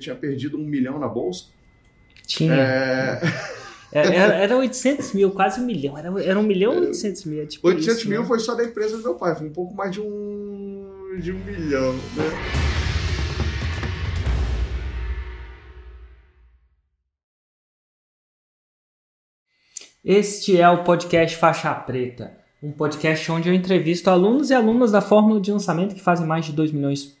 tinha perdido um milhão na bolsa. Tinha. É... é era, era 800 mil, quase um milhão. Era, era um milhão ou 800 mil? É tipo 800 isso, mil né? foi só da empresa do meu pai, foi um pouco mais de um, de um milhão. Né? Este é o podcast Faixa Preta, um podcast onde eu entrevisto alunos e alunas da Fórmula de Lançamento que fazem mais de 2 milhões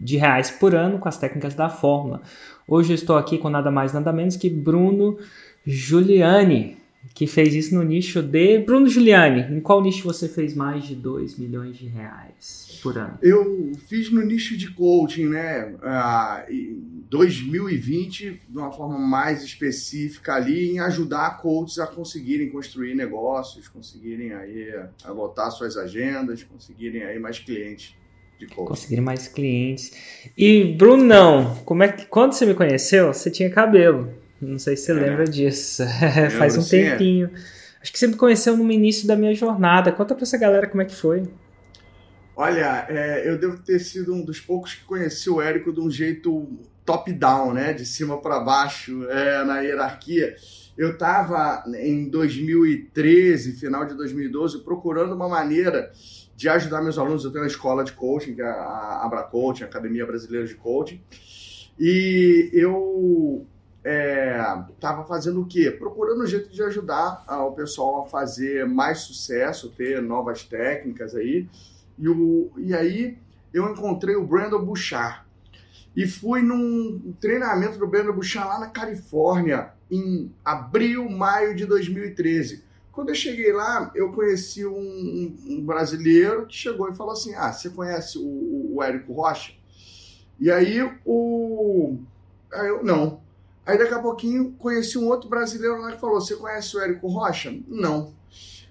de reais por ano com as técnicas da Fórmula. Hoje eu estou aqui com nada mais nada menos que Bruno Giuliani, que fez isso no nicho de... Bruno Giuliani, em qual nicho você fez mais de 2 milhões de reais por ano? Eu fiz no nicho de coaching, né? Ah, em 2020, de uma forma mais específica ali, em ajudar coaches a conseguirem construir negócios, conseguirem aí lotar suas agendas, conseguirem aí mais clientes Conseguirem mais clientes. E Bruno, não, como é que quando você me conheceu, você tinha cabelo. Não sei se você É. lembra disso. Faz um é. tempinho. Acho que você me conheceu no início da minha jornada. Conta pra essa galera como é que foi. Olha, é, eu devo ter sido um dos poucos que conheci o Érico de um jeito top-down, né? De cima para baixo, é, na hierarquia. Eu estava em 2013, final de 2012, procurando uma maneira de ajudar meus alunos. Eu tenho uma escola de coaching, que é a Abra Coaching, Academia Brasileira de Coaching. E eu estava fazendo o quê? Procurando um jeito de ajudar o pessoal a fazer mais sucesso, ter novas técnicas aí. E, o, e aí eu encontrei o Brandon Bouchard. E fui num treinamento do Brandon Bouchard lá na Califórnia, em abril, maio de 2013. Quando eu cheguei lá, eu conheci um, um- um brasileiro que chegou e falou assim: Ah, você conhece o, o, Érico Rocha? E aí o. Aí eu, não. Aí daqui a pouquinho conheci um outro brasileiro lá que falou: Você conhece o Érico Rocha? Não.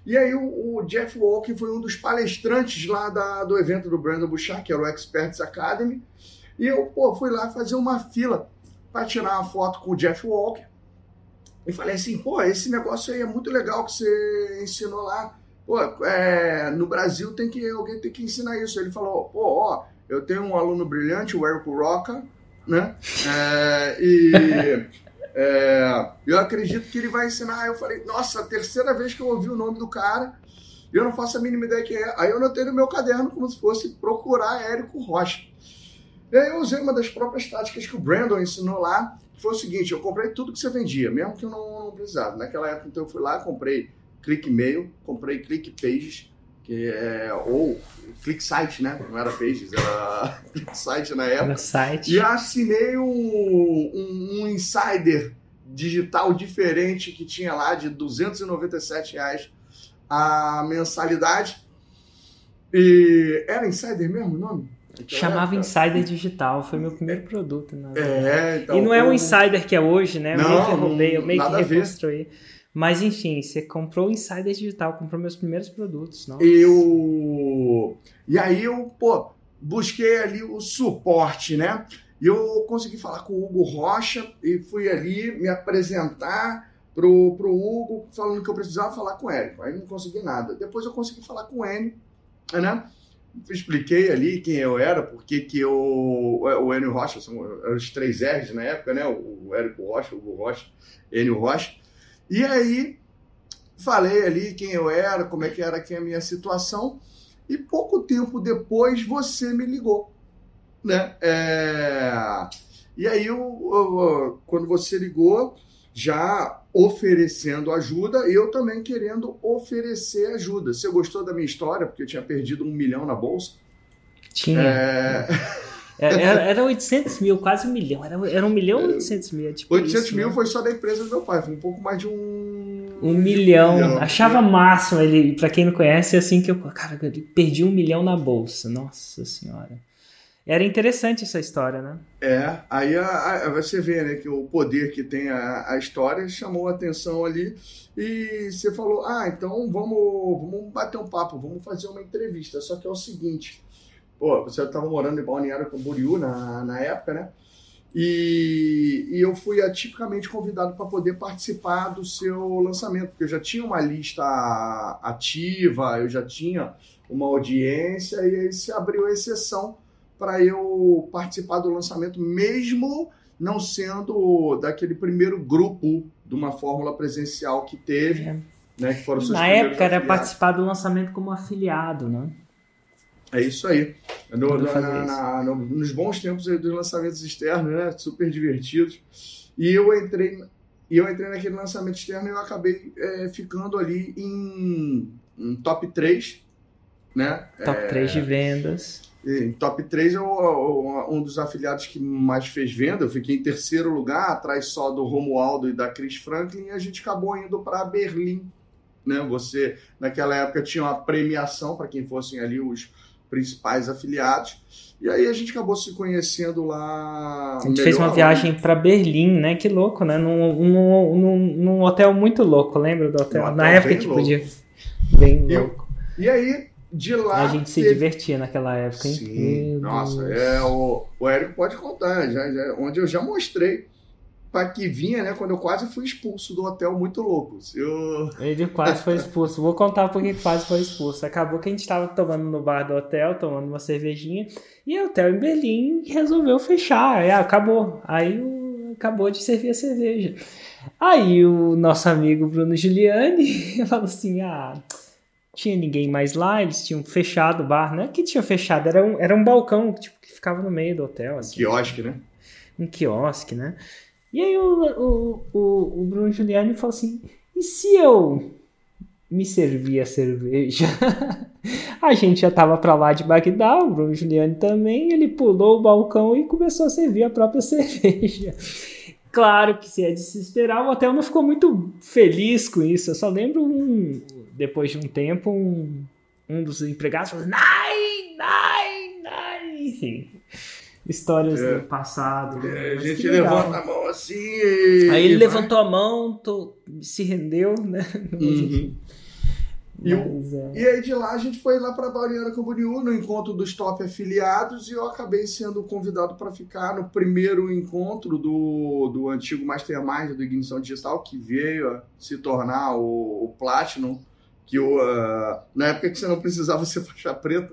E aí o, o Jeff Walker foi um dos palestrantes lá da- do evento do Brandon Bouchard, que era o Experts Academy. E eu, pô, fui lá fazer uma fila para tirar uma foto com o Jeff Walker. E falei assim, pô, esse negócio aí é muito legal que você ensinou lá. Pô, é, no Brasil tem que alguém tem que ensinar isso. Ele falou, pô, ó, eu tenho um aluno brilhante, o Érico Roca, né? É, e é, eu acredito que ele vai ensinar. Aí eu falei, nossa, terceira vez que eu ouvi o nome do cara, eu não faço a mínima ideia quem é. Aí eu anotei no meu caderno como se fosse procurar Érico Rocha. E aí eu usei uma das próprias táticas que o Brandon ensinou lá, foi o seguinte, eu comprei tudo que você vendia, mesmo que eu não, não precisava. Naquela época, então, eu fui lá, comprei Click Mail, comprei Click Pages, que é, ou Click Site, né? Não era Pages, era Click Site na época. No site. E assinei um, um, um insider digital diferente que tinha lá de 297 reais a mensalidade. E era insider mesmo o nome? Naquela Chamava época? Insider Digital. Foi meu primeiro produto. É, então. e não é o o- Insider que é hoje, né? Eu Não, meio que roubei, eu meio que reconstruí. Mas enfim, você comprou o Insider Digital, comprou meus primeiros produtos, não? Eu. E aí eu, pô, busquei ali o suporte, né? E eu consegui falar com o Hugo Rocha e fui ali me apresentar pro, pro Hugo, falando que eu precisava falar com o Érico. Aí não consegui nada. Depois eu consegui falar com o Enio, né? Expliquei ali quem eu era, porque que eu. O Enio Rocha, são os três R's na época, né? O Érico Rocha, o Rocha, Enio Rocha. E aí falei ali quem eu era, como é que era aqui a minha situação, e pouco tempo depois você me ligou, né? É, E aí, eu, eu- quando você ligou, já oferecendo ajuda, eu também querendo oferecer ajuda. Você gostou da minha história, porque eu tinha perdido um milhão na bolsa? Tinha. É, É, Era, era 800 mil, quase um milhão. Era, era um milhão e 800 mil. é Tipo 800 isso, mil né? foi só da empresa do meu pai, foi um pouco mais de um... Um milhão. milhão. Achava máximo ele, pra quem não conhece, é assim que eu. Cara, eu perdi um milhão na bolsa. Nossa senhora. Era interessante essa história, né? É, aí a- a- você vê né, que o poder que tem a, a história chamou a atenção ali e você falou, ah, então vamos, vamos bater um papo, vamos fazer uma entrevista. Só que é o seguinte, pô, você estava morando em Balneário Camboriú na, na época, né? E, e eu fui atipicamente convidado para poder participar do seu lançamento, porque eu já tinha uma lista ativa, eu já tinha uma audiência, e aí se abriu a exceção para eu participar do lançamento, mesmo não sendo daquele primeiro grupo de uma fórmula presencial que teve. É. Né, que foram Na época era participar do lançamento como afiliado, né? É isso aí. No, na, na, no, nos bons tempos dos lançamentos externos, né? Super divertidos. E eu entrei, e eu entrei naquele lançamento externo e eu acabei é, ficando ali em, em, top 3. Né? Top é, 3 de vendas. Em top 3 eu, eu, um dos afiliados que mais fez venda. Eu fiquei em terceiro lugar, atrás só do Romualdo e da Chris Franklin, e a gente acabou indo para Berlim. Né? Você, naquela época, tinha uma premiação para quem fossem ali os principais afiliados. E aí a gente acabou se conhecendo lá. A gente fez uma viagem para Berlim, né? Que louco, né? Num, num, num, num, hotel muito louco, lembra do hotel? hotel Na época que podia. Bem louco. E, e aí, de lá. A gente se teve... divertia naquela época, hein? Sim, nossa, é, o, o Érico pode contar, já, já, onde eu já mostrei para que vinha, né? Quando eu quase fui expulso do hotel, muito louco. Eu... Ele quase foi expulso. Vou contar por que quase foi expulso. Acabou que a gente estava tomando no bar do hotel, tomando uma cervejinha, e o hotel em Berlim resolveu fechar. É, acabou. Aí o... acabou de servir a cerveja. Aí o nosso amigo Bruno Giuliani falou assim: ah. Tinha ninguém mais lá, eles tinham fechado o bar, né? Que tinha fechado, era um, era um balcão tipo, que ficava no meio do hotel. Assim. Quiosque, né? Um quiosque, né? E aí o, o, o, o Bruno Giuliani falou assim: e se eu me servir a cerveja? a gente já tava para lá de Bagdá, o Bruno Giuliani também, ele pulou o balcão e começou a servir a própria cerveja. Claro que se é de se esperar, o hotel não ficou muito feliz com isso. Eu só lembro um, depois de um tempo, um, um dos empregados falando: Nai, nai, nai. Enfim histórias é. do passado. É, a gente levanta a mão assim. E... Aí ele levantou a mão, tô, se rendeu, né? Uhum. E, Mas, é... e, aí de lá a gente foi lá para Bauriana Camboriú no encontro dos top afiliados e eu acabei sendo convidado para ficar no primeiro encontro do, do antigo Mastermind do Ignição Digital que veio a se tornar o, o Platinum que o, uh, na época que você não precisava ser faixa preta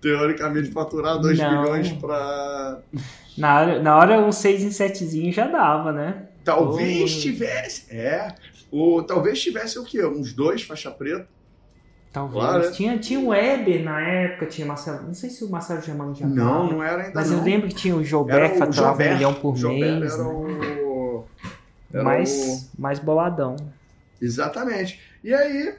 teoricamente faturar 2 milhões para. Na hora, na hora um 6 em 7 já dava, né? Talvez oh. tivesse. É. O, talvez tivesse o quê? Uns dois faixa preta. Talvez. Claro, né? tinha, tinha o Weber na época, tinha Marcelo. Não sei se o Marcelo Germano já Não, não era ainda. Mas não. eu lembro que tinha o Jobert que faturava um milhão por Jobert mês. Era né? o. Era mais, o... mais boladão. Exatamente. E aí,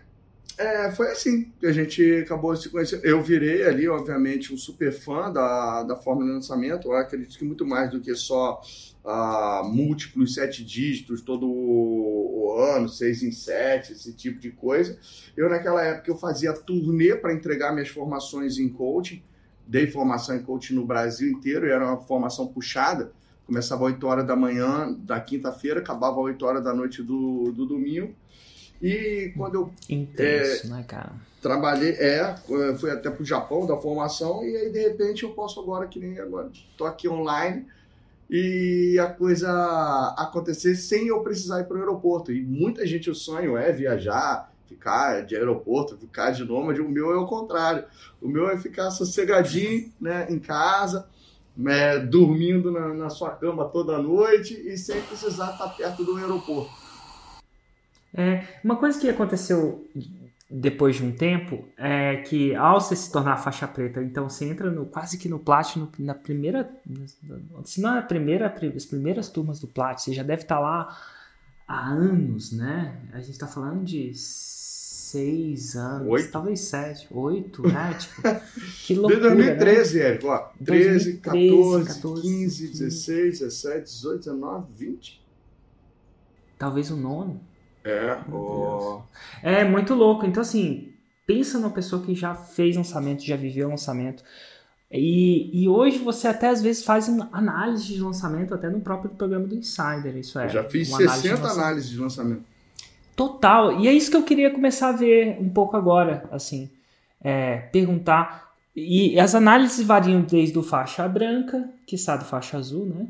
é, foi assim que a gente acabou se conhecendo. Eu virei ali, obviamente, um super fã da, da fórmula de lançamento. Eu acredito que muito mais do que só uh, múltiplos sete dígitos todo o, ano, seis em sete, esse tipo de coisa. Eu, naquela época, eu fazia turnê para entregar minhas formações em coaching. Dei formação em coaching no Brasil inteiro e era uma formação puxada. Começava às 8 horas da manhã da quinta-feira, acabava às 8 horas da noite do, do domingo. E quando eu Intenso, é, né, cara? trabalhei, é, fui até pro Japão da formação e aí de repente eu posso agora que nem agora, tô aqui online e a coisa acontecer sem eu precisar ir para o aeroporto. E muita gente o sonho é viajar, ficar de aeroporto, ficar de nômade. O meu é o contrário. O meu é ficar sossegadinho, né, em casa, né, dormindo na, na sua cama toda noite e sem precisar estar perto do aeroporto. É, uma coisa que aconteceu depois de um tempo é que ao você se tornar faixa preta, então você entra no, quase que no Platinum na primeira, se não é a primeira, as primeiras turmas do Platinum, você já deve estar lá há anos, né? A gente está falando de seis anos, oito. talvez sete, oito, né? Tipo, que loucura, Desde 2013, né? Érico, ó, 13, 14, 14, 15, 16, 17, 18, 19, 20. Talvez o nono. É, oh. é muito louco. Então, assim, pensa numa pessoa que já fez lançamento, já viveu lançamento. E, e hoje você até às vezes faz análise de lançamento até no próprio programa do Insider. Isso é. Eu já fiz 60 análise análises de lançamento. Total. E é isso que eu queria começar a ver um pouco agora, assim. É, perguntar. E as análises variam desde o faixa branca, que está do faixa azul, né?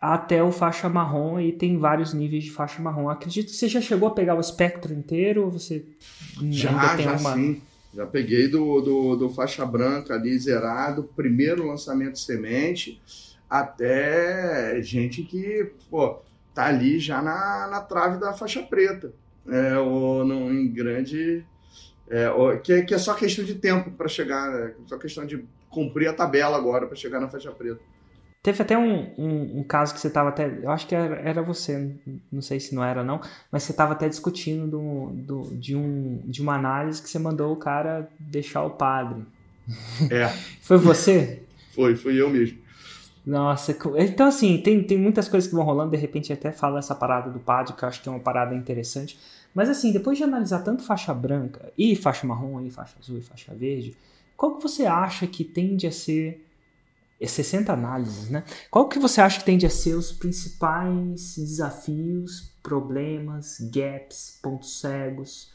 Até o faixa marrom e tem vários níveis de faixa marrom. Acredito que você já chegou a pegar o espectro inteiro ou você já, ainda tem já uma... sim. Já peguei do, do, do faixa branca ali zerado, primeiro lançamento semente, até gente que, pô, tá ali já na, na trave da faixa preta, é, ou no, em grande. É, ou, que, é, que é só questão de tempo para chegar, é só questão de cumprir a tabela agora para chegar na faixa preta. Teve até um, um, um, caso que você estava até. Eu acho que era, era, você, não sei se não era não, mas você estava até discutindo do, do, de, um, de uma análise que você mandou o cara deixar o padre. É. Foi você? foi, fui eu mesmo. Nossa, então assim, tem, tem muitas coisas que vão rolando, de repente até fala essa parada do padre, que eu acho que é uma parada interessante. Mas assim, depois de analisar tanto faixa branca, e faixa marrom, e faixa azul, e faixa verde, qual que você acha que tende a ser 60 análises, né? Qual que você acha que tende a ser os principais desafios, problemas, gaps, pontos cegos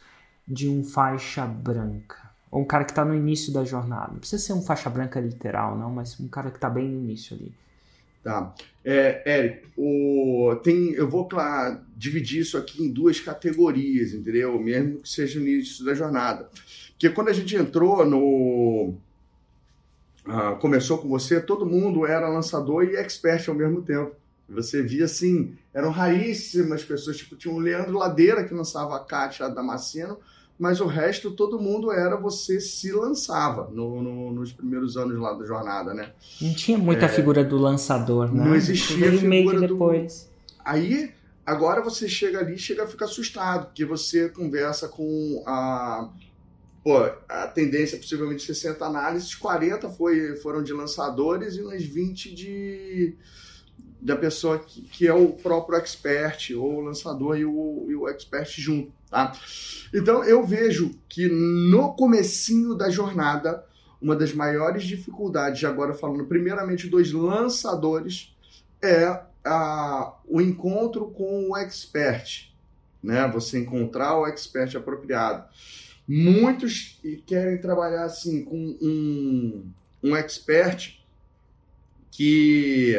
de um faixa branca? Ou um cara que está no início da jornada. Não precisa ser um faixa branca literal, não, mas um cara que está bem no início ali. Tá. É, Eric, o, tem, eu vou claro, dividir isso aqui em duas categorias, entendeu? Mesmo que seja no início da jornada. Porque quando a gente entrou no, ah, começou com você, todo mundo era lançador e expert ao mesmo tempo. Você via assim, eram raríssimas pessoas, tipo, tinha o Leandro Ladeira que lançava a Kátia Damasceno, mas o resto todo mundo era você se lançava no, no, nos primeiros anos lá da jornada, né? Não tinha muita é, figura do lançador, né? Não existia figura meio depois. Do... Aí, agora você chega ali, chega a ficar assustado, porque você conversa com a pô, a tendência é possivelmente 60 análises, 40 foi, foram de lançadores e uns 20 de da pessoa que, que é o próprio expert, ou o lançador e o, e o expert junto, tá? Então eu vejo que no comecinho da jornada, uma das maiores dificuldades, agora falando primeiramente dos lançadores, é a, o encontro com o expert, né? Você encontrar o expert apropriado. Muitos querem trabalhar assim com um, um expert que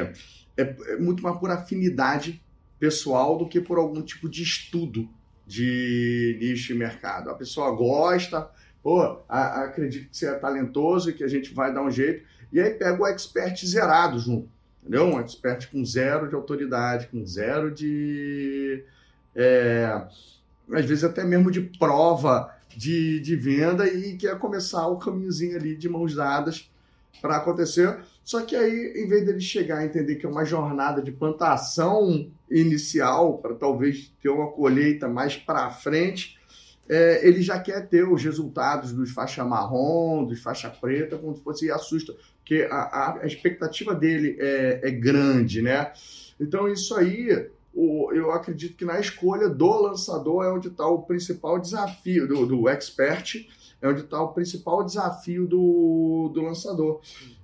é, é muito mais por afinidade pessoal do que por algum tipo de estudo de nicho e mercado. A pessoa gosta, pô, a, acredito que você é talentoso e que a gente vai dar um jeito, e aí pega o expert zerado junto, entendeu? Um expert com zero de autoridade, com zero de. É, às vezes até mesmo de prova de, de venda e quer começar o caminhozinho ali de mãos dadas para acontecer. Só que aí, em vez dele chegar a entender que é uma jornada de plantação inicial, para talvez ter uma colheita mais para frente, é, ele já quer ter os resultados dos faixa marrom, dos faixa preta, como se fosse assusta, porque a, a expectativa dele é, é grande, né? Então, isso aí o, eu acredito que na escolha do lançador é onde está o principal desafio, do, do expert, é onde está o principal desafio do, do lançador.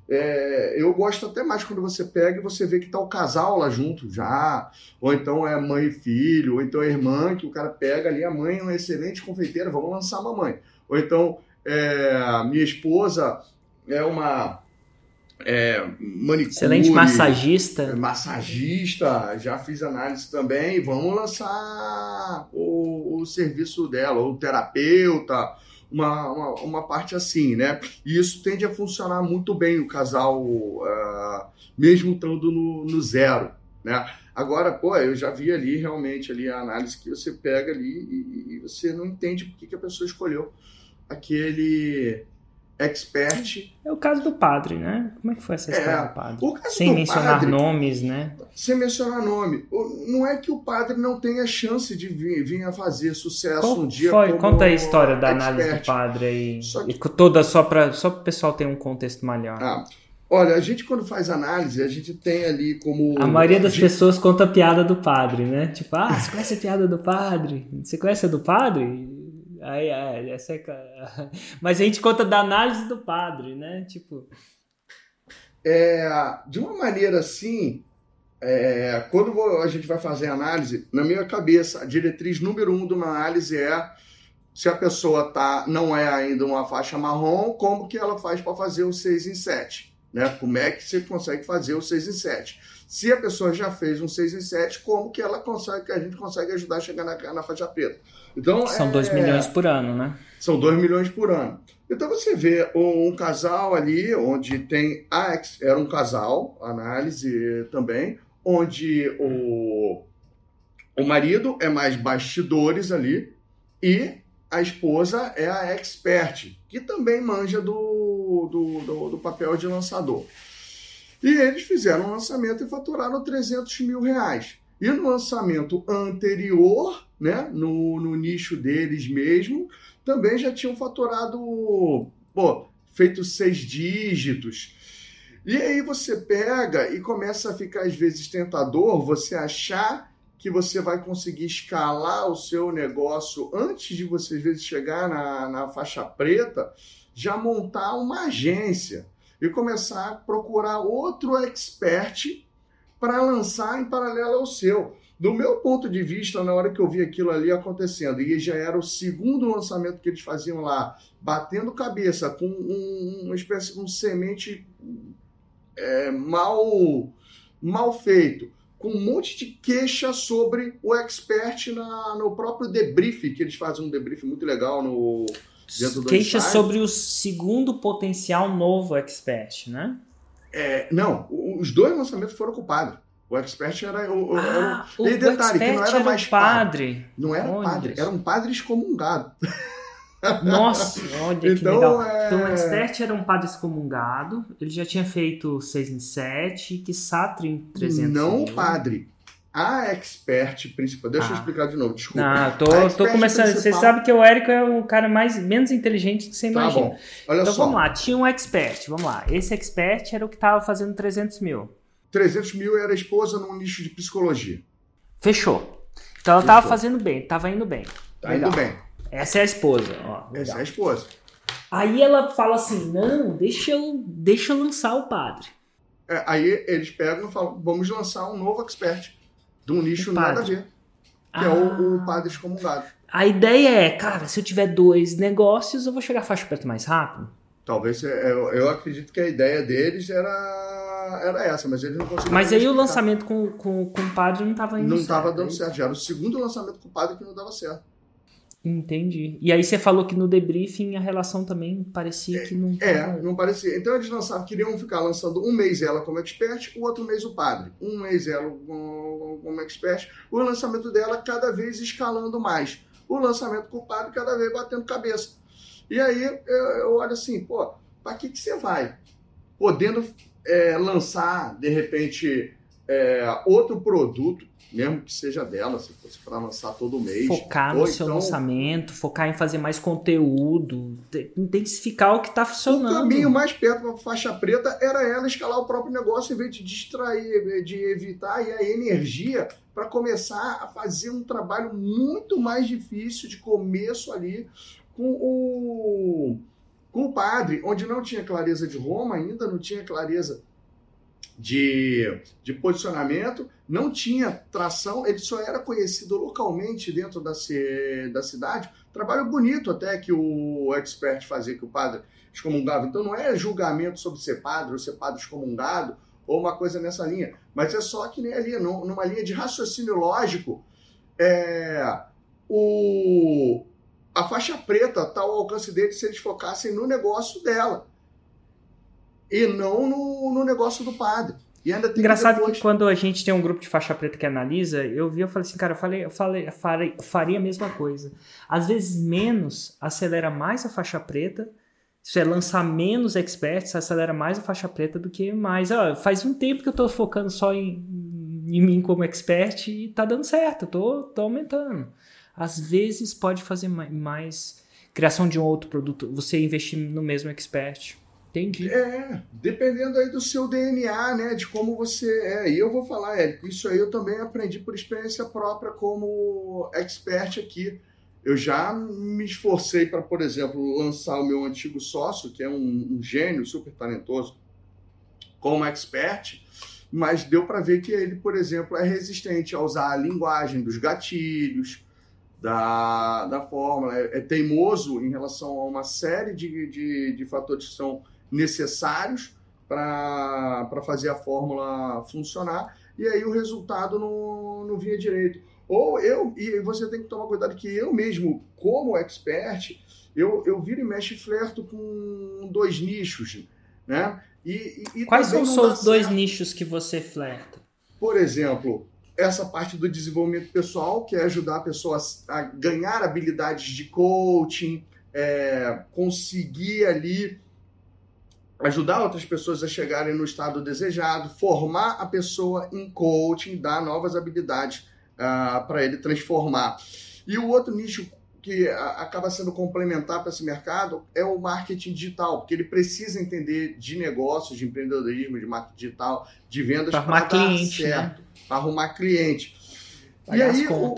É, eu gosto até mais quando você pega e você vê que está o casal lá junto já, ou então é mãe e filho, ou então é irmã, que o cara pega ali, a mãe é uma excelente confeiteira, vamos lançar a mamãe. Ou então é, minha esposa é uma é, manicure. Excelente massagista. É, massagista, já fiz análise também. Vamos lançar o, o serviço dela, ou terapeuta, uma, uma, uma, parte assim, né? E isso tende a funcionar muito bem o casal, uh, mesmo estando no, no zero, né? Agora, pô, eu já vi ali realmente ali a análise que você pega ali e, e você não entende por que, que a pessoa escolheu aquele expert. É o caso do padre, né? Como é que foi essa história é, do padre? Sem do mencionar padre, nomes, né? Sem mencionar nome. Não é que o padre não tenha chance de vir, vir a fazer sucesso Qual um dia. Foi? Conta a história da expert. análise do padre aí. Que... E toda só para só o pessoal ter um contexto melhor. Ah. Olha, a gente quando faz análise, a gente tem ali como. A maioria das gente... pessoas conta a piada do padre, né? Tipo, ah, você conhece a piada do padre? Você conhece a do padre? Aí, é, essa é... Mas a gente conta da análise do padre, né? Tipo. É, de uma maneira assim, é, quando a gente vai fazer análise, na minha cabeça, a diretriz número um de uma análise é se a pessoa tá, não é ainda uma faixa marrom, como que ela faz para fazer o 6 em 7? Né? Como é que você consegue fazer o 6 em 7? Se a pessoa já fez um 6 em 7, como que ela consegue, que a gente consegue ajudar a chegar na, na faixa preta. Então, São 2 é, milhões por ano, né? São 2 milhões por ano. Então você vê um, um casal ali, onde tem a era um casal, análise também, onde o, o marido é mais bastidores ali e a esposa é a expert, que também manja do, do, do, do papel de lançador. E eles fizeram um lançamento e faturaram 300 mil reais. E no lançamento anterior, né, no, no nicho deles mesmo, também já tinham faturado, pô, feito seis dígitos. E aí você pega e começa a ficar, às vezes, tentador você achar que você vai conseguir escalar o seu negócio antes de você, às vezes, chegar na, na faixa preta, já montar uma agência e começar a procurar outro expert para lançar em paralelo ao seu. Do meu ponto de vista, na hora que eu vi aquilo ali acontecendo, e já era o segundo lançamento que eles faziam lá, batendo cabeça com um, uma espécie de um semente é, mal, mal feito, com um monte de queixa sobre o expert na, no próprio debrief, que eles fazem um debrief muito legal no, Queixa sobre o segundo potencial novo Expert, né? É, não, os dois lançamentos foram com o padre. O Expert era o. Ah, era, o, e detalhe, que não era, era mais padre. padre. Não era Olha padre, era um padre excomungado. Nossa, olha que então, legal. É... Então o Expert era um padre excomungado, ele já tinha feito 6 em 7, que em 300. Não padre, a expert principal. Deixa ah. eu explicar de novo, desculpa. Não, tô, tô começando. Principal... Você sabe que o Érico é o cara mais menos inteligente que você tá imagina. Bom. Olha então só. vamos lá, tinha um expert. Vamos lá. Esse expert era o que estava fazendo 300 mil. 300 mil era a esposa num nicho de psicologia. Fechou. Então ela estava fazendo bem, estava indo bem. Tá legal. indo bem. Essa é a esposa. Ó, Essa é a esposa. Aí ela fala assim: não, deixa eu, deixa eu lançar o padre. É, aí eles pegam e falam: vamos lançar um novo expert de um nicho nada a ver, que ah. é o, o ah. padre excomungado. A ideia é, cara, se eu tiver dois negócios, eu vou chegar a faixa perto mais rápido? Talvez, é, eu, eu acredito que a ideia deles era, era essa, mas eles não conseguiram. Mas aí o lançamento com, com, com o padre não estava indo Não estava dando é certo, já era o segundo lançamento com o padre que não dava certo. Entendi. E aí você falou que no debriefing a relação também parecia que não. É, não parecia. Então eles lançavam, queriam ficar lançando um mês ela como expert, o outro mês o padre. Um mês ela como expert, o lançamento dela cada vez escalando mais. O lançamento com o padre cada vez batendo cabeça. E aí eu, eu olho assim, pô, para que, que você vai? Podendo é, lançar, de repente, é, outro produto mesmo que seja dela, se fosse para lançar todo mês. Focar no seu então, lançamento, focar em fazer mais conteúdo, intensificar o que está funcionando. O caminho mais perto para faixa preta era ela escalar o próprio negócio em vez de distrair, de evitar a energia para começar a fazer um trabalho muito mais difícil de começo ali com o com o padre, onde não tinha clareza de Roma ainda, não tinha clareza de, de posicionamento, não tinha tração, ele só era conhecido localmente dentro da, da cidade. Trabalho bonito até que o expert fazia, que o padre excomungava. Então não é julgamento sobre ser padre ou ser padre excomungado ou uma coisa nessa linha, mas é só que nem ali, numa linha de raciocínio lógico, é, o, a faixa preta está ao alcance dele se eles focassem no negócio dela e não no, no negócio do padre. E ainda tem Engraçado que, depois... que, quando a gente tem um grupo de faixa preta que analisa, eu vi, eu falei assim, cara, eu falei, eu falei, farei, faria a mesma coisa. Às vezes menos acelera mais a faixa preta, se é lançar menos experts, acelera mais a faixa preta do que mais. Ó, faz um tempo que eu tô focando só em, em mim como expert e tá dando certo, tô, tô aumentando. Às vezes pode fazer mais criação de um outro produto, você investir no mesmo expert. Entendi. É, dependendo aí do seu DNA, né, de como você é. E eu vou falar, Érico, isso aí eu também aprendi por experiência própria como expert aqui. Eu já me esforcei para, por exemplo, lançar o meu antigo sócio, que é um, um gênio super talentoso, como expert, mas deu para ver que ele, por exemplo, é resistente a usar a linguagem dos gatilhos, da, da fórmula, é, é teimoso em relação a uma série de, de, de fatores que são necessários para fazer a fórmula funcionar. e aí o resultado não, não vinha direito. Ou eu, e você tem que tomar cuidado que eu mesmo, como expert, eu, eu viro e mexo e flerto com dois nichos, né? E, e Quais são os dois nichos que você flerta? Por exemplo, essa parte do desenvolvimento pessoal, que é ajudar a pessoa a ganhar habilidades de coaching, é, conseguir ali ajudar outras pessoas a chegarem no estado desejado, formar a pessoa em coaching, dar novas habilidades uh, para ele transformar. E o outro nicho que acaba sendo complementar para esse mercado é o marketing digital, porque ele precisa entender de negócios, de empreendedorismo, de marketing digital, de vendas para arrumar cliente, certo, né? para arrumar cliente. Pagar e aí o,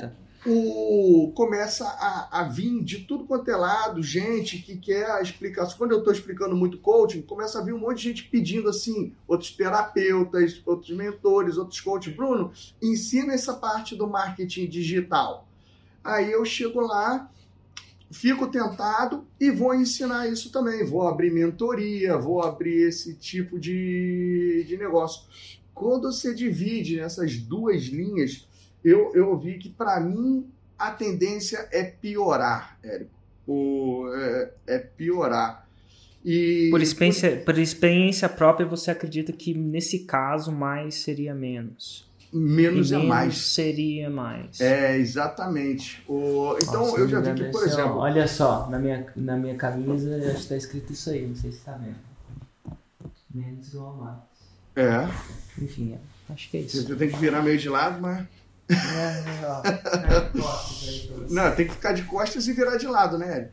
o, começa a, a, vir de tudo quanto é lado, gente que quer a explicação. Quando eu estou explicando muito coaching, começa a vir um monte de gente pedindo assim, outros terapeutas, outros mentores, outros coaches. Bruno, ensina essa parte do marketing digital. Aí eu chego lá, fico tentado e vou ensinar isso também. Vou abrir mentoria, vou abrir esse tipo de, de negócio. Quando você divide nessas duas linhas, eu, eu vi que para mim a tendência é piorar, Érico. O, é, é piorar. E, por, experiência, por experiência própria, você acredita que nesse caso mais seria menos? menos é mais. seria mais. É, exatamente. O, então, Nossa, eu já vi que, por exemplo... Olha só, na minha, na minha camisa já está escrito isso aí, não sei se está vendo. Menos a mais. É. Enfim, é, acho que é isso. Você tem que virar meio de lado, mas... É, não, tem que ficar de costas e virar de lado, né,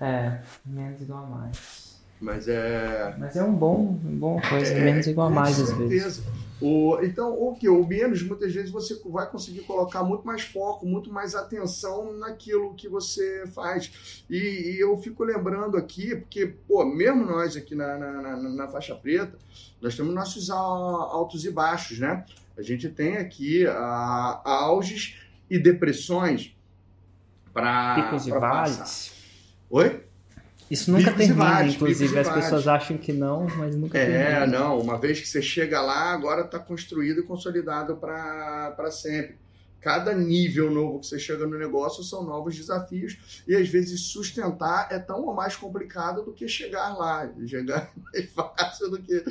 É, menos igual a mais. Mas é. Mas é um bom, um bom coisa, é, menos igual a mais às vezes. O, então, o que? O menos, muitas vezes, você vai conseguir colocar muito mais foco, muito mais atenção naquilo que você faz. E, e eu fico lembrando aqui, porque, pô, mesmo nós aqui na, na, na, na faixa preta, nós temos nossos altos e baixos, né? A gente tem aqui a, auges e depressões para. Picos e vales. Oi? Isso nunca picos termina, inclusive. As pessoas acham que não, mas nunca é, termina. É, não. Uma vez que você chega lá, agora está construído e consolidado para sempre. Cada nível novo que você chega no negócio são novos desafios e às vezes sustentar é tão ou mais complicado do que chegar lá. Chegar é mais fácil do que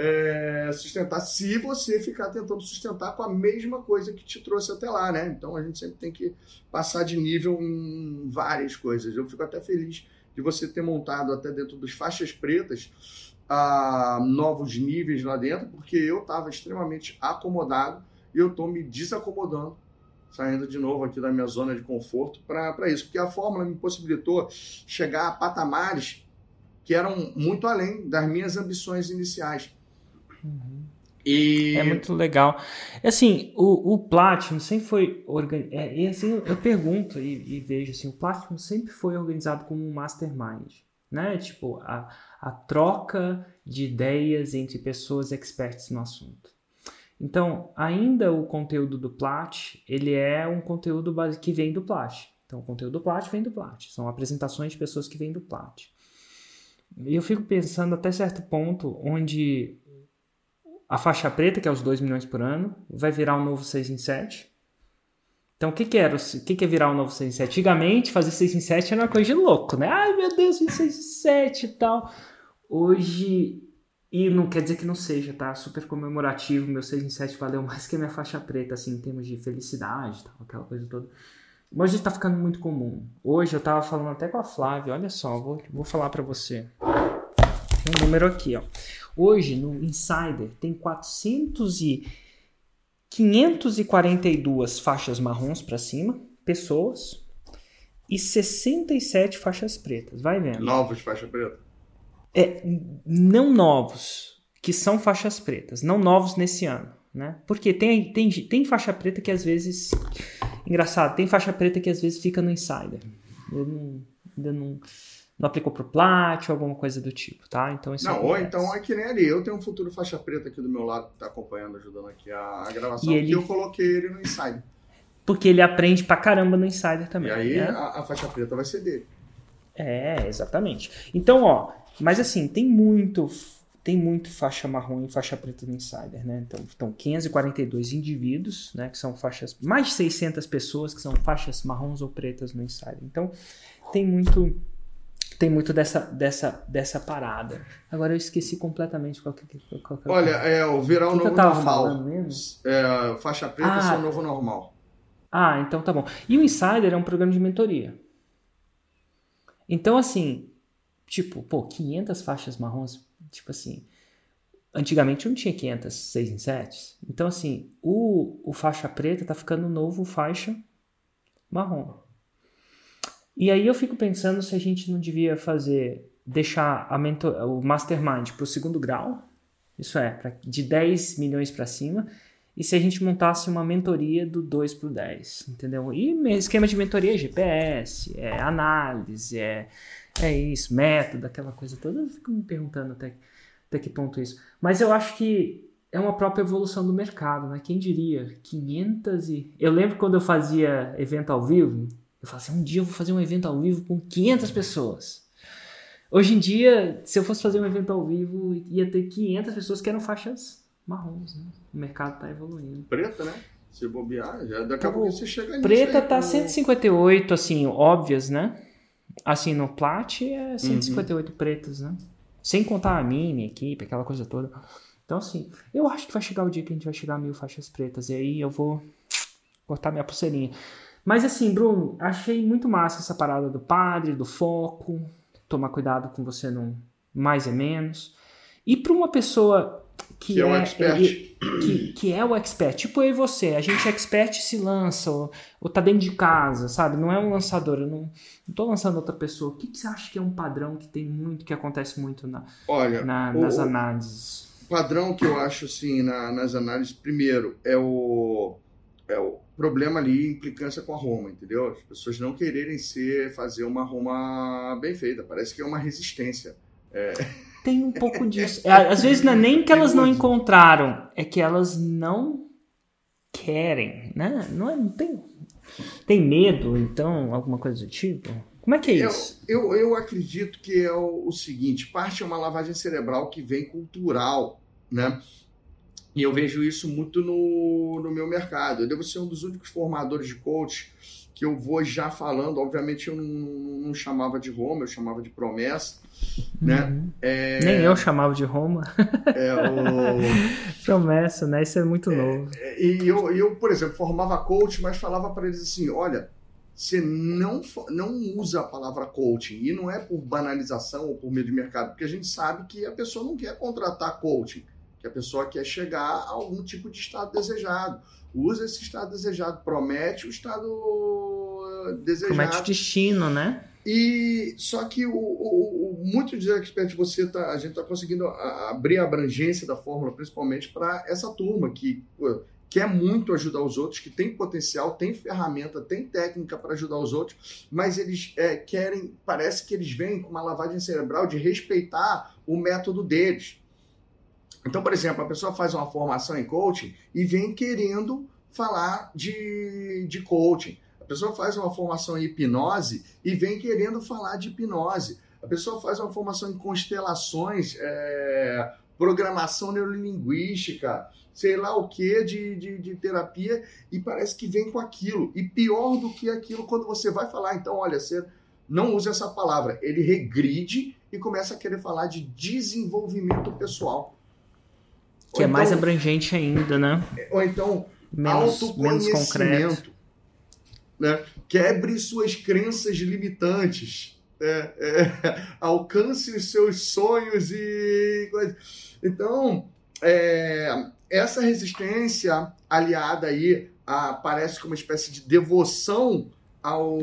é, sustentar, se você ficar tentando sustentar com a mesma coisa que te trouxe até lá, né? Então a gente sempre tem que passar de nível em várias coisas. Eu fico até feliz de você ter montado até dentro dos faixas pretas uh, novos níveis lá dentro, porque eu estava extremamente acomodado e eu estou me desacomodando, saindo de novo aqui da minha zona de conforto para isso, porque a fórmula me possibilitou chegar a patamares que eram muito além das minhas ambições iniciais. E... É muito legal. Assim, o, o Platinum sempre foi organizado. É, e assim, eu pergunto e, e, vejo assim, o Platinum sempre foi organizado como um mastermind, né? Tipo, a, a troca de ideias entre pessoas expertas no assunto. Então, ainda o conteúdo do Plat, ele é um conteúdo que vem do Plat. Então, o conteúdo do Plat vem do Plat. São apresentações de pessoas que vêm do Plat. E eu fico pensando até certo ponto onde a faixa preta, que é os 2 milhões por ano, vai virar um novo 6 em 7. Então, o que, que era? O que, que é virar um novo 6 em 7? Antigamente, fazer 6 em 7 era uma coisa de louco, né? Ai, meu Deus, 6 em 7 e tal. Hoje, e não quer dizer que não seja, tá? Super comemorativo, meu 6 em 7 valeu mais que a minha faixa preta, assim, em termos de felicidade, tal, aquela coisa toda. Mas está ficando muito comum. Hoje eu tava falando até com a Flávia, olha só, vou, vou falar para você. Um número aqui, ó. Hoje, no Insider, tem 400 e 542 faixas marrons para cima, pessoas, e 67 faixas pretas. Vai vendo. Novos faixas pretas? É, não novos, que são faixas pretas. Não novos nesse ano, né? Porque tem, tem, tem faixa preta que às vezes... Engraçado, tem faixa preta que às vezes fica no Insider. Eu não, ainda não não aplicou pro plat ou alguma coisa do tipo, tá? Então isso Não, ou então é que nem ali. Eu tenho um futuro faixa preta aqui do meu lado que tá acompanhando, ajudando aqui a, a gravação, e ele... eu coloquei ele no Insider. Porque ele aprende pra caramba no Insider também. E aí né? a, a faixa preta vai ser dele. É, exatamente. Então, ó, mas assim, tem muito tem muito faixa marrom e faixa preta no Insider, né? Então, estão 542 indivíduos, né? Que são faixas, mais de 600 pessoas que são faixas marrons ou pretas no Insider. Então, tem muito tem muito dessa, dessa, dessa parada. Agora eu esqueci completamente qual que, qual que Olha, é o virar o novo normal. É, faixa preta ah, é o novo normal. Ah, então tá bom. E o Insider é um programa de mentoria. Então, assim, tipo, pô, 500 faixas marrons, tipo assim, antigamente não tinha 500 6 em 7. Então, assim, o, o faixa preta tá ficando novo faixa marrom. E aí eu fico pensando se a gente não devia fazer, deixar mentor, o mastermind para o segundo grau, isso é, pra, de 10 milhões para cima, e se a gente montasse uma mentoria do 2 para o 10, entendeu? E esquema de mentoria é GPS, é análise, é, é isso, método, aquela coisa toda. Eu fico me perguntando até, até que ponto isso. Mas eu acho que é uma própria evolução do mercado, né? Quem diria? 500 e... Eu lembro quando eu fazia evento ao vivo, eu falei assim, um dia eu vou fazer um evento ao vivo com 500 pessoas. Hoje em dia, se eu fosse fazer um evento ao vivo, ia ter 500 pessoas que eram faixas marrons, né? O mercado está evoluindo. Preta, né? Se bobear, já daqui a pouco você chega Preta aí, tá com... 158, assim, óbvias, né? Assim, no plat é 158 uhum. pretas, né? Sem contar a mini, equipe, aquela coisa toda. Então, assim, eu acho que vai chegar o dia que a gente vai chegar a mil faixas pretas. E aí eu vou cortar minha pulseirinha. Mas assim, Bruno, achei muito massa essa parada do padre, do foco, tomar cuidado com você não mais é menos. E para uma pessoa que, que é, é, o expert. Que, que, é o expert, tipo eu e você, a gente é expert se lança, ou, ou tá dentro de casa, sabe? Não é um lançador, eu não, não tô lançando outra pessoa. O que, que você acha que é um padrão que tem muito, que acontece muito na, Olha, na, nas o, análises? padrão que eu acho assim na, nas análises, primeiro, é o, é o problema ali, implicância com a Roma, entendeu? As pessoas não quererem ser, fazer uma Roma bem feita, parece que é uma resistência. É... Tem um pouco disso. É, às vezes não é nem que elas não encontraram, é que elas não querem, né? Não, é, não tem, tem medo, então, alguma coisa do tipo? Como é que é isso? Eu, eu, eu acredito que é o, o seguinte, parte é uma lavagem cerebral que vem cultural, né? E eu vejo isso muito no, no meu mercado. Eu devo ser um dos únicos formadores de coach que eu vou já falando. Obviamente, eu não, não chamava de Roma, eu chamava de promessa. Né? Uhum. É... Nem eu chamava de Roma. É o... promessa, né? Isso é muito é, novo. É, e eu, eu, por exemplo, formava coach, mas falava para eles assim: olha, você não, não usa a palavra coaching. E não é por banalização ou por medo de mercado, porque a gente sabe que a pessoa não quer contratar coaching que a pessoa quer chegar a algum tipo de estado desejado. Usa esse estado desejado, promete o estado desejado. Promete o destino, né? E só que o, o, o muito de expert você tá, a gente está conseguindo abrir a abrangência da fórmula, principalmente para essa turma que quer muito ajudar os outros, que tem potencial, tem ferramenta, tem técnica para ajudar os outros, mas eles é, querem, parece que eles vêm com uma lavagem cerebral de respeitar o método deles. Então, por exemplo, a pessoa faz uma formação em coaching e vem querendo falar de, de coaching. A pessoa faz uma formação em hipnose e vem querendo falar de hipnose. A pessoa faz uma formação em constelações, é, programação neurolinguística, sei lá o que de, de, de, terapia, e parece que vem com aquilo. E pior do que aquilo, quando você vai falar, então, olha, você não usa essa palavra, ele regride e começa a querer falar de desenvolvimento pessoal. Que ou é então, mais abrangente ainda, né? Ou então, menos, autoconhecimento. Menos concreto. Né? Quebre suas crenças limitantes. É, é, alcance os seus sonhos e. Então, é, essa resistência aliada aí a, parece como uma espécie de devoção ao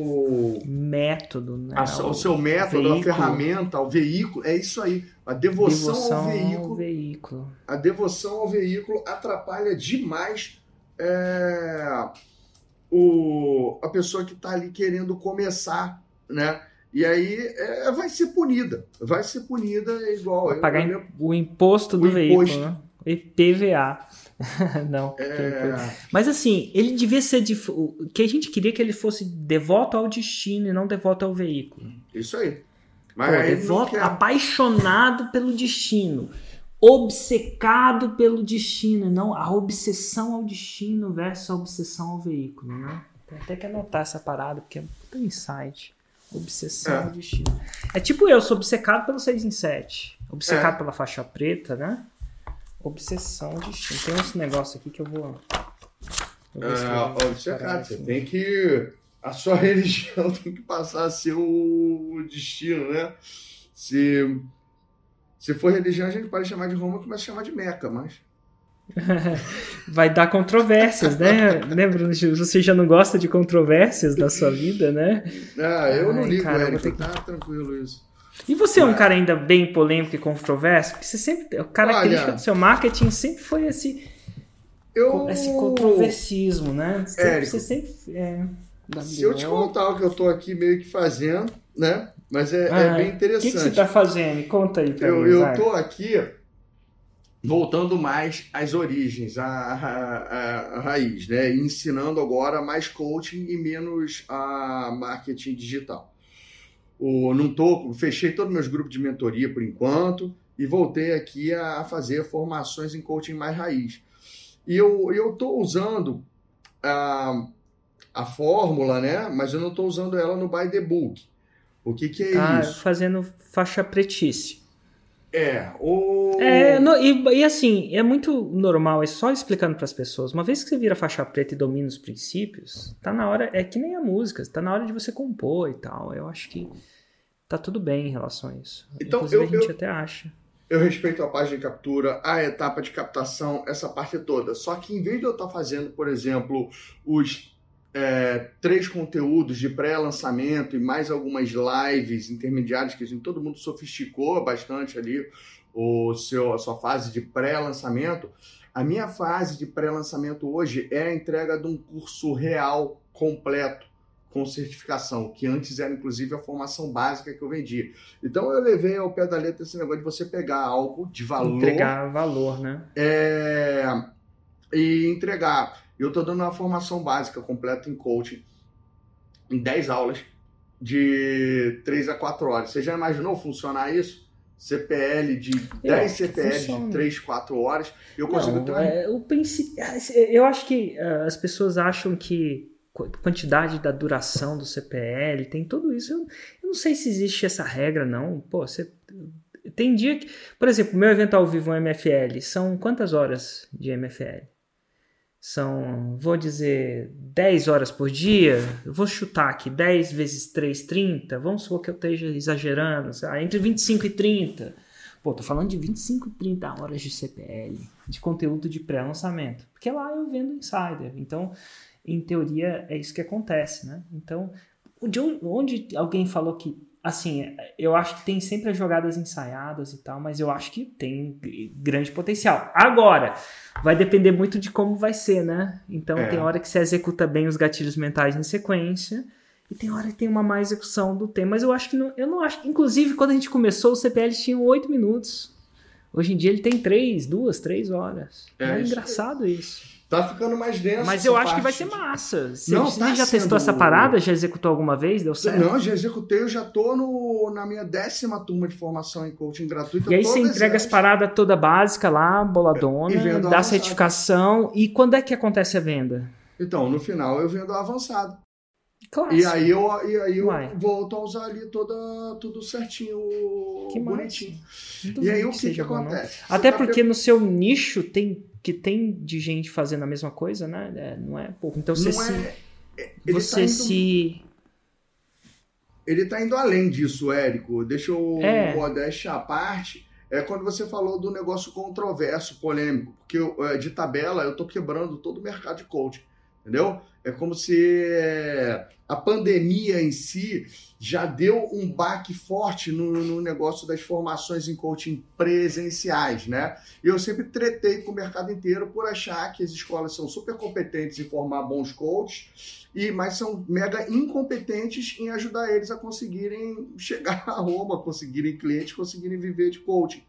método, né? ao, seu método, veículo. a ferramenta, ao veículo. É isso aí. A devoção, devoção ao, veículo, ao, veículo, A devoção ao veículo atrapalha demais é, o, a pessoa que está ali querendo começar, né? E aí é, vai ser punida. Vai ser punida igual. Vai pagar eu, o imposto do o veículo, imposto. né? IPVA. não. É... Mas assim, ele devia ser de. O que a gente queria que ele fosse devoto ao destino e não devoto ao veículo. Isso aí. Mas Pô, devoto, apaixonado pelo destino. obcecado pelo destino, não a obsessão ao destino versus a obsessão ao veículo, né? Tem até que anotar essa parada, porque é um insight. Obsessão é. ao destino. É tipo eu, sou obcecado pelo 6 em 7. Obcecado é. pela faixa preta, né? Obsessão ao destino. Tem esse negócio aqui que eu vou. Eu vou é, obcecado, você tem que. A sua religião tem que passar a ser o destino, né? Se se for religião, a gente pode chamar de Roma, começa a chamar de Meca, mas. Vai dar controvérsias, né? né, Bruno? Você já não gosta de controvérsias da sua vida, né? Ah, eu Ai, não ligo, cara, Érico, que... tá tranquilo isso. E você é um cara ainda bem polêmico e controverso? Porque você sempre. A característica Olha, do seu marketing sempre foi esse. Eu... Esse controversismo, né? Érico, você sempre. É, se eu te contar o que eu tô aqui meio que fazendo, né? Mas é, ah, é bem interessante. O que, que, você está fazendo? Conta aí pra eu, mim. Eu estou aqui voltando mais às origens, à, à, à, raiz, né? ensinando agora mais coaching e menos a marketing digital. O, não tô, fechei todos meus grupos de mentoria por enquanto e voltei aqui a, fazer formações em coaching mais raiz. E eu estou usando a, a fórmula, né? mas eu não estou usando ela no By the Book. O que, que é tá isso? fazendo faixa pretice. É, o... É, no, e, e, assim, é muito normal, é só explicando para as pessoas. Uma vez que você vira faixa preta e domina os princípios, tá na hora, é que nem a música, tá na hora de você compor e tal. Eu acho que tá tudo bem em relação a isso. Então, Inclusive, eu, a gente eu, até acha. Eu respeito a página de captura, a etapa de captação, essa parte toda. Só que em vez de eu estar tá fazendo, por exemplo, os é, três conteúdos de pré-lançamento e mais algumas lives intermediárias que a gente, todo mundo sofisticou bastante ali o seu, a sua fase de pré-lançamento. A minha fase de pré-lançamento hoje é a entrega de um curso real completo com certificação, que antes era inclusive a formação básica que eu vendia. Então eu levei ao pé da letra esse negócio de você pegar algo de valor. Entregar valor, né? É, e entregar. Eu estou dando uma formação básica completa em coaching, em 10 aulas, de 3 a 4 horas. Você já imaginou funcionar isso? CPL de 10 CPL funciona. de 3, 4 horas, eu consigo Não, ter é, o princípio, Eu acho que uh, as pessoas acham que quantidade da duração do CPL, tem tudo isso. Eu, eu, não sei se existe essa regra, não. Pô, você. Tem dia que. Por exemplo, meu evento ao vivo, um MFL, são quantas horas de MFL? São, vou dizer, 10 horas por dia, eu vou chutar aqui, 10 vezes 3, 30, vamos supor que eu esteja exagerando, entre 25 e 30. Pô, tô falando de 25 e 30 horas de CPL, de conteúdo de pré-lançamento, porque lá eu vendo insider, então, em teoria, é isso que acontece, né? Então, de onde alguém falou que assim, eu acho que tem sempre as jogadas ensaiadas e tal, mas eu acho que tem grande potencial. Agora, vai depender muito de como vai ser, né? Então é. tem hora que você executa bem os gatilhos mentais em sequência. E tem hora que tem uma má execução do tema. Mas eu acho que não. Eu não acho. Inclusive, quando a gente começou, o CPL tinha 8 minutos. Hoje em dia ele tem 3, 2, 3 horas. É, é engraçado isso. Tá ficando mais denso. Mas eu acho parte. que vai ser massa. Você, não, tá já sendo... testou essa parada? Já executou alguma vez? Deu certo? Não, já executei. Eu já tô no, na minha décima turma de formação em coaching gratuito. E aí você entrega as paradas toda básica lá, boladona, dá certificação. E quando é que acontece a venda? Então, no final eu vendo avançado. Clássico. E aí eu, e aí eu volto a usar ali toda, tudo certinho, que bonitinho. E aí o que, que, acontece? Até tá porque no seu nicho tem que tem de gente fazendo a mesma coisa, né? É, não é pouco. Então você não se. É... Você tá indo... se. Ele está indo além disso, Érico. Deixa eu é. modéstia à parte. É quando você falou do negócio controverso, polêmico, porque é, de tabela eu estou quebrando todo o mercado de coaching, entendeu? É como se é, a pandemia em si já deu um baque forte no, no, negócio das formações em coaching presenciais, né? E eu sempre tretei com o mercado inteiro por achar que as escolas são super competentes em formar bons coaches, e mas são mega incompetentes em ajudar eles a conseguirem chegar a Roma, conseguirem clientes, conseguirem viver de coaching.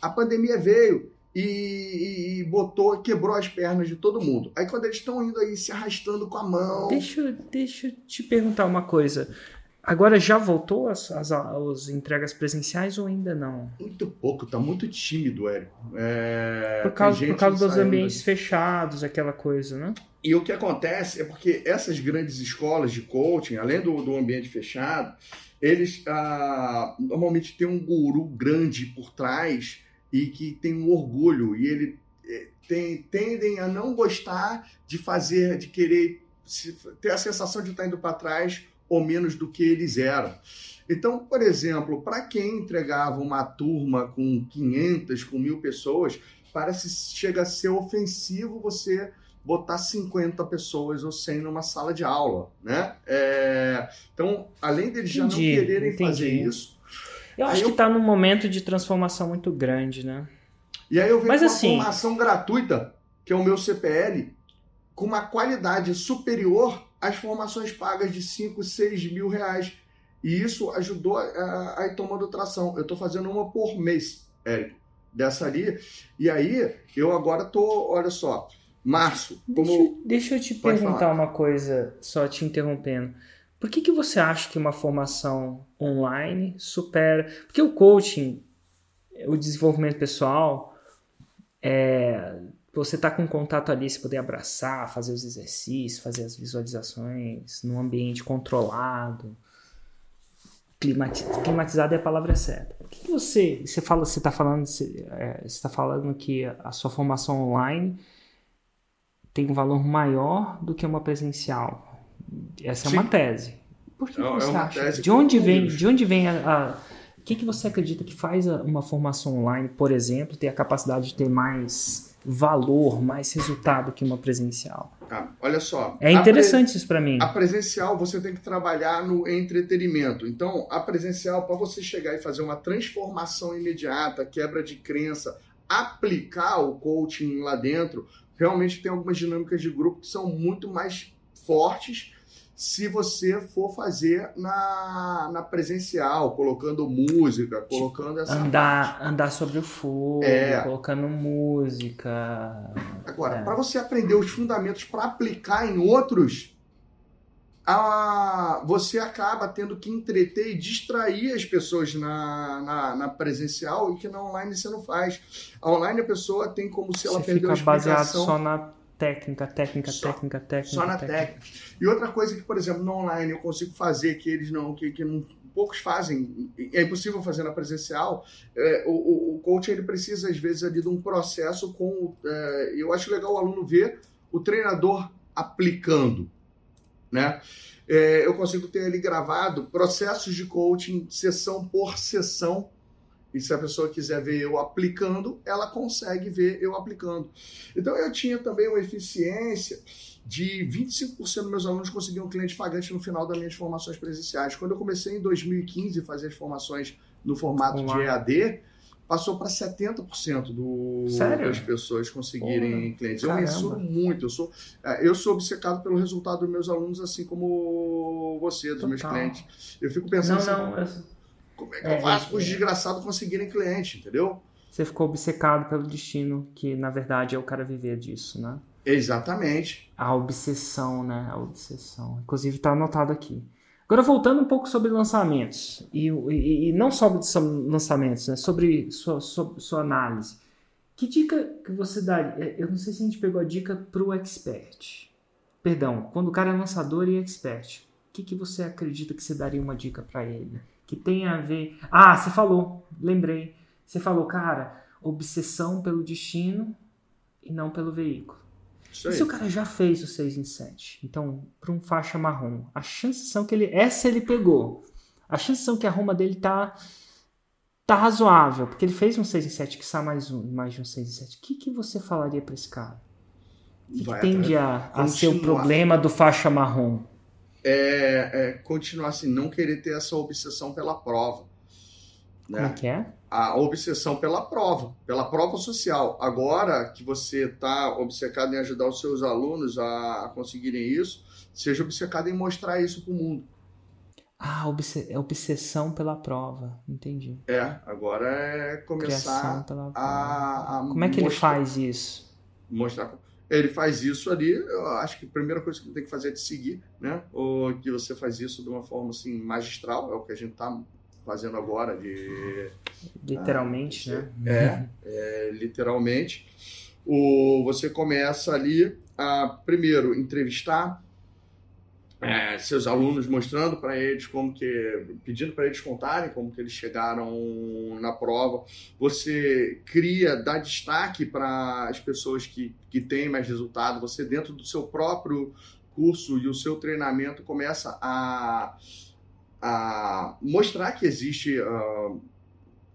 A pandemia veio e, e, botou, quebrou as pernas de todo mundo. Aí quando eles estão indo aí se arrastando com a mão. Deixa, deixa eu te perguntar uma coisa. Agora já voltou as, as, as, entregas presenciais ou ainda não? Muito pouco, tá muito tímido, Érico. É, por causa, por causa dos ambientes fechados, aquela coisa, né? E o que acontece é porque essas grandes escolas de coaching, além do, do ambiente fechado, eles ah, normalmente têm um guru grande por trás e que tem um orgulho e ele eh, tem, tendem a não gostar de fazer, de querer ter a sensação de estar indo para trás ou menos do que eles eram. Então, por exemplo, para quem entregava uma turma com 500, com mil pessoas, parece chega a ser ofensivo você botar 50 pessoas ou 100 numa sala de aula, né? É... então, além deles já não quererem entendi. fazer isso... Eu acho eu... que está num momento de transformação muito grande, né? E aí eu vejo Mas, uma assim... formação gratuita, que é o meu CPL, com uma qualidade superior as formações pagas de 5, 6 mil reais. E isso ajudou a, a ir tomando tração. Eu estou fazendo uma por mês, Érico, dessa ali. E aí, eu agora tô, olha só, março. Como... Deixa, deixa eu te Pode perguntar falar. uma coisa, só te interrompendo. Por que, que você acha que uma formação online supera. Porque o coaching, o desenvolvimento pessoal, é, você tá com contato ali, você poder abraçar, fazer os exercícios, fazer as visualizações num ambiente controlado. Climatizado é a palavra certa. O que, você. Você fala, você está falando, você, é, está falando que a sua formação online tem um valor maior do que uma presencial. Essa Sim. é uma tese. Por que, é, você é acha? De onde vem, de onde vem a, a o que, que você acredita que faz uma formação online, por exemplo, ter a capacidade de ter mais valor, mais resultado que uma presencial. Tá, olha só. É interessante pre... isso para mim. A presencial você tem que trabalhar no entretenimento. Então, a presencial, para você chegar e fazer uma transformação imediata, quebra de crença, aplicar o coaching lá dentro, realmente tem algumas dinâmicas de grupo que são muito mais fortes se você for fazer na, na presencial, colocando música, colocando essa. Andar, andar sobre o fogo, é. colocando música. Agora, é. para você aprender os fundamentos para aplicar em outros, a, você acaba tendo que entreter e distrair as pessoas na, na, na, presencial e que na online você não faz. A online a pessoa tem como se ela você perdeu a explicação. baseado só na técnica, técnica, só, técnica, técnica. Só na técnica. técnica. E outra coisa que, por exemplo, no online eu consigo fazer que eles não, que, que não, poucos fazem, é impossível fazer na presencial. É, o, o coach ele precisa às vezes ali de um processo com, é, eu acho legal o aluno ver o treinador aplicando, né? É, eu consigo ter ali gravado processos de coaching, sessão por sessão e se a pessoa quiser ver eu aplicando, ela consegue ver eu aplicando. Então eu tinha também uma eficiência de 25% dos meus alunos conseguiam cliente pagante no final das minhas formações presenciais. Quando eu comecei em 2015 a fazer as formações no formato Olá. de EAD, passou para 70% do, Sério? das pessoas conseguirem Porra, clientes. Eu caramba. mensuro muito, eu sou, é, eu sou obcecado pelo resultado dos meus alunos, assim como você, dos Total. meus clientes. Eu fico pensando não, assim, não, como é que é, eu faço para os desgraçados conseguirem cliente, entendeu? Você ficou obcecado pelo destino, que na verdade é o cara viver disso, né? Exatamente. A obsessão, né? A obsessão. Inclusive está anotado aqui. Agora voltando um pouco sobre lançamentos e, e, e não sobre lançamentos, né? Sobre sua, sua, sua, análise. Que dica que você daria? Eu não sei se a gente pegou a dica para o expert. Perdão, quando o cara é lançador e expert, o que, que você acredita que você daria uma dica para ele? Que tem a ver. Ah, você falou, lembrei. Você falou, cara, obsessão pelo destino e não pelo veículo. Isso se o cara já fez o 6 em 7? Então, para um faixa marrom, a chance são que ele. Essa ele pegou. A chance são que a Roma dele tá. Tá razoável, porque ele fez um 6 em 7 que sai mais um, mais de um 6 em 7. O que, que você falaria para esse cara? O que, que tende a, a ser o problema do faixa marrom? É, é, continuar assim, não querer ter essa obsessão pela prova. Né? Como é que é? A obsessão pela prova, pela prova social. Agora que você está obcecado em ajudar os seus alunos a, a, conseguirem isso, seja obcecado em mostrar isso para o mundo. Ah, é obsessão pela prova, entendi. É, agora é começar a, a, Como é que mostrar, ele faz isso? Mostrar Ele faz isso ali, eu acho que a primeira coisa que ele tem que fazer é te seguir, né? Ou que você faz isso de uma forma assim magistral, é o que a gente está fazendo agora de literalmente, ah, né? É, é, literalmente. O você começa ali a primeiro entrevistar é, seus alunos mostrando para eles como que pedindo para eles contarem como que eles chegaram na prova. Você cria dá destaque para as pessoas que, que têm mais resultado. Você dentro do seu próprio curso e o seu treinamento começa a, a mostrar que existe uh,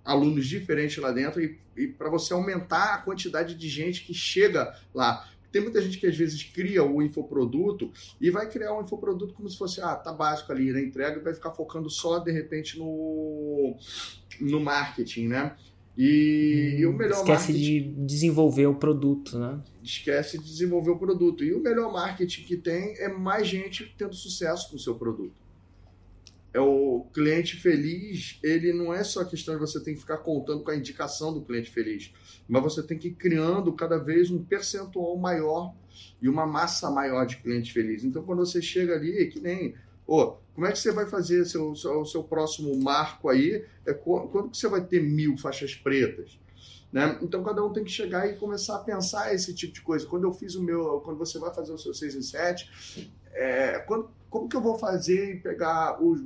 alunos diferentes lá dentro e, e para você aumentar a quantidade de gente que chega lá tem muita gente que às vezes cria o infoproduto e vai criar um infoproduto como se fosse, ah, tá básico ali na entrega e vai ficar focando só de repente no, no marketing, né? E, hum, e o melhor esquece marketing... de desenvolver o produto, né? Esquece de desenvolver o produto. E o melhor marketing que tem é mais gente tendo sucesso com o seu produto é o cliente feliz, ele não é só questão de você ter que ficar contando com a indicação do cliente feliz, mas você tem que ir criando cada vez um percentual maior e uma massa maior de cliente feliz. Então, quando você chega ali, é que nem, oh, como é que você vai fazer seu, seu, seu próximo marco aí? É quando que você vai ter mil faixas pretas? Né? Então cada um tem que chegar e começar a pensar esse tipo de coisa. Quando eu fiz o meu, quando você vai fazer o seu 6 em 7, é, quando, como que eu vou fazer e pegar os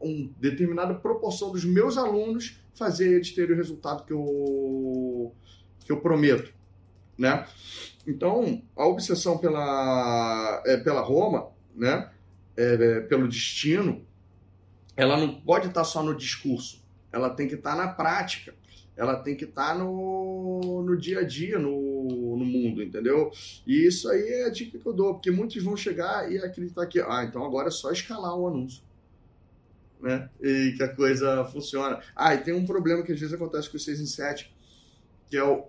uma determinada proporção dos meus alunos fazer eles terem o resultado que eu, que eu prometo, né? Então, a obsessão pela, é, pela Roma, né? É, é, pelo destino, ela não pode estar só no discurso, ela tem que estar na prática, ela tem que estar no, no dia a dia, no, no mundo, entendeu? E isso aí é a dica que eu dou, porque muitos vão chegar e acreditar que, ah, então agora é só escalar o anúncio né? E que a coisa funciona. Ah, e tem um problema que às vezes acontece com o 6 em 7, que é o.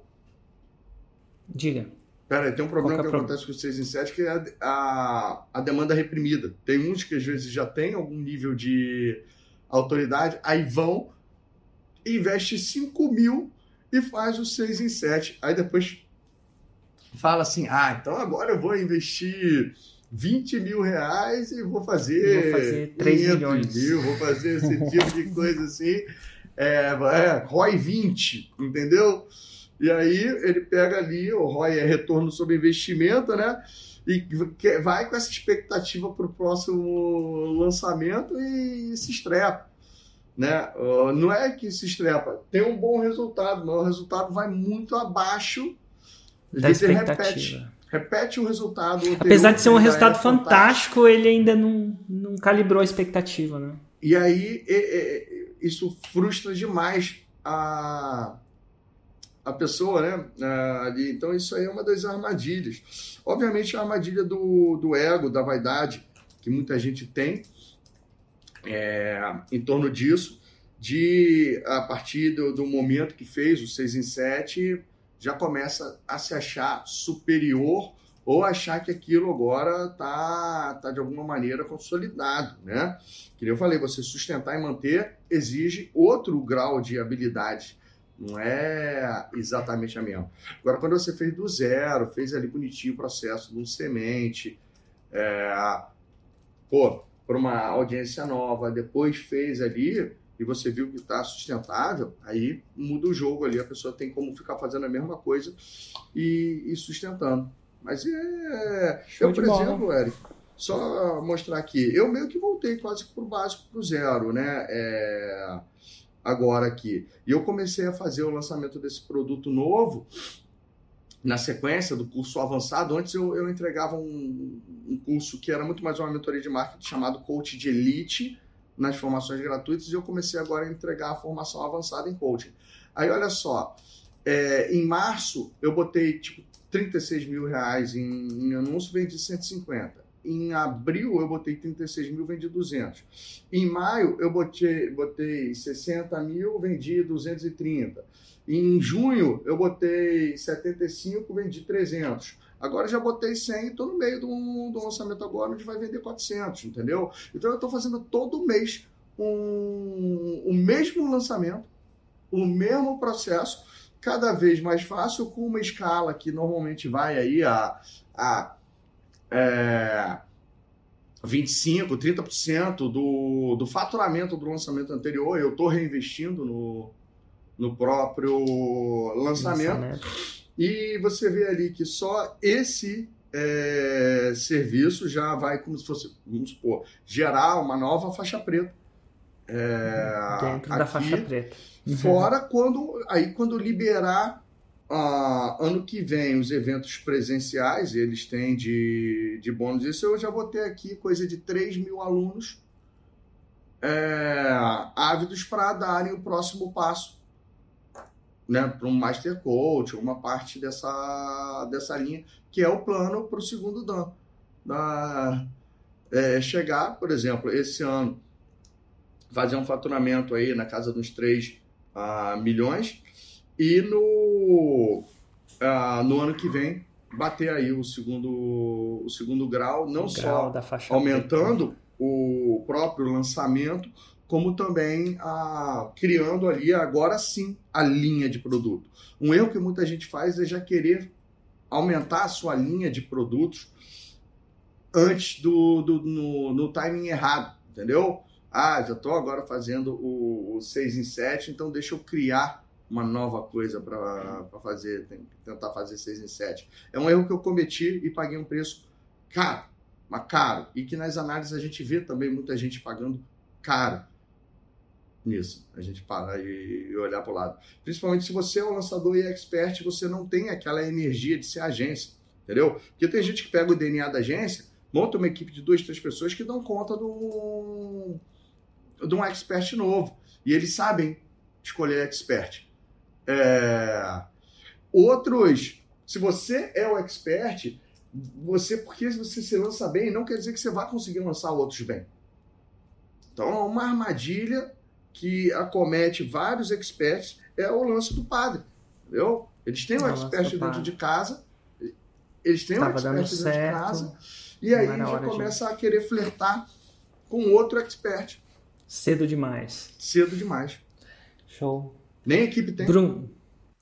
Diga. Pera aí, tem um problema é que acontece com o 6 em 7, que é a, a, a demanda reprimida. Tem uns que às vezes já tem algum nível de autoridade, aí vão, investe 5 mil e faz o 6 em 7. Aí depois fala assim: ah, então agora eu vou investir 20 mil reais e vou fazer, vou fazer 3 milhões. mil, vou fazer esse tipo de coisa assim. É, é, ROI 20, entendeu? E aí ele pega ali, o ROI é retorno sobre investimento, né? E vai com essa expectativa para o próximo lançamento e se estrepa. Né? Não é que se estrepa, tem um bom resultado, mas o resultado vai muito abaixo da expectativa. Repete repete o resultado. Apesar de ser um resultado é fantástico, fantástico, ele ainda não, não calibrou a expectativa, né? E aí é, é, isso frustra demais a, a pessoa, né? Ali. Então isso aí é uma das armadilhas. Obviamente a armadilha do, do ego, da vaidade, que muita gente tem é, em torno disso, de a partir do, do momento que fez o 6 em 7 já começa a se achar superior ou achar que aquilo agora está tá de alguma maneira consolidado, né? Que eu falei, você sustentar e manter exige outro grau de habilidade, não é exatamente a mesma. Agora, quando você fez do zero, fez ali bonitinho o processo de um semente, é, pô, para uma audiência nova, depois fez ali e você viu que está sustentável, aí muda o jogo ali, a pessoa tem como ficar fazendo a mesma coisa e, e sustentando. Mas é. Show eu, por exemplo, Eric, só mostrar aqui, eu meio que voltei quase para o básico para o zero, né? É, agora aqui. E eu comecei a fazer o lançamento desse produto novo na sequência do curso avançado. Antes eu, eu entregava um, um curso que era muito mais uma mentoria de marketing chamado Coach de Elite nas formações gratuitas e eu comecei agora a entregar a formação avançada em coaching. Aí olha só, é, em março eu botei tipo 36 mil reais em, em anúncio, vendi 150. Em abril eu botei 36 mil, vendi 200. Em maio eu botei, botei 60 mil, vendi 230. Em junho eu botei 75, vendi 300. Agora já botei 100 e estou no meio do, do lançamento agora, onde vai vender 400, entendeu? Então eu estou fazendo todo mês um, o mesmo lançamento, o mesmo processo, cada vez mais fácil com uma escala que normalmente vai aí a, a é, 25%, 30% do, do faturamento do lançamento anterior. Eu estou reinvestindo no, no próprio lançamento. lançamento. E você vê ali que só esse é, serviço já vai como se fosse, vamos supor, gerar uma nova faixa preta. É, Dentro aqui, da faixa preta. Fora quando aí quando liberar ah, ano que vem os eventos presenciais, eles têm de, de bônus. Isso eu já vou ter aqui coisa de 3 mil alunos é, ávidos para darem o próximo passo né, para um Master Coach, uma parte dessa, dessa linha, que é o plano para o segundo Dan. Da, é, chegar, por exemplo, esse ano, fazer um faturamento aí na casa dos 3 uh, milhões e no, uh, no ano que vem bater aí o segundo, o segundo grau, não o só aumentando o próprio lançamento, como também ah, criando ali agora sim a linha de produto. Um erro que muita gente faz é já querer aumentar a sua linha de produtos antes do, do no, no timing errado, entendeu? Ah, já estou agora fazendo o, o 6 em 7, então deixa eu criar uma nova coisa para fazer, tentar fazer 6 em 7. É um erro que eu cometi e paguei um preço caro, mas caro. E que nas análises a gente vê também muita gente pagando caro nisso. A gente parar e, olhar para o lado. Principalmente se você é um lançador e expert, você não tem aquela energia de ser agência, entendeu? Porque tem gente que pega o DNA da agência, monta uma equipe de duas, três pessoas que dão conta de um, de um expert novo. E eles sabem escolher expert. É... Outros, se você é o expert, você, porque você se lança bem, não quer dizer que você vai conseguir lançar outros bem. Então, é uma armadilha que acomete vários experts é o lance do padre. Entendeu? Eles têm um expert dentro padre. de casa, eles têm Tava um expert dentro certo, de casa, e aí já começa de... a querer flertar com outro expert. Cedo demais. Cedo demais. Show. Nem equipe tem. Bruno,